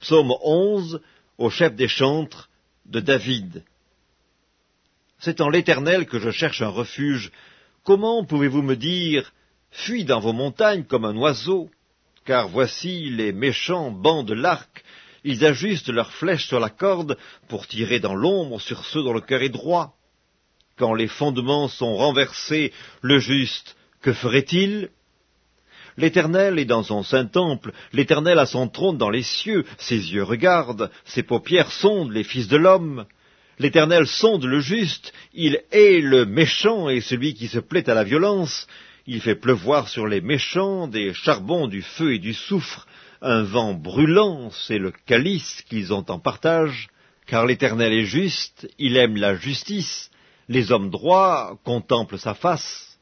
Psaume 11 au chef des chantres de David. C'est en l'Éternel que je cherche un refuge. Comment pouvez-vous me dire Fuis dans vos montagnes comme un oiseau? Car voici les méchants bandent l'arc, ils ajustent leurs flèches sur la corde pour tirer dans l'ombre sur ceux dont le cœur est droit. Quand les fondements sont renversés, le juste, que ferait-il? L'Éternel est dans son saint temple, l'Éternel a son trône dans les cieux, ses yeux regardent, ses paupières sondent les fils de l'homme. L'Éternel sonde le juste, il hait le méchant et celui qui se plaît à la violence. Il fait pleuvoir sur les méchants des charbons, du feu et du soufre. Un vent brûlant, c'est le calice qu'ils ont en partage. Car l'Éternel est juste, il aime la justice. Les hommes droits contemplent sa face.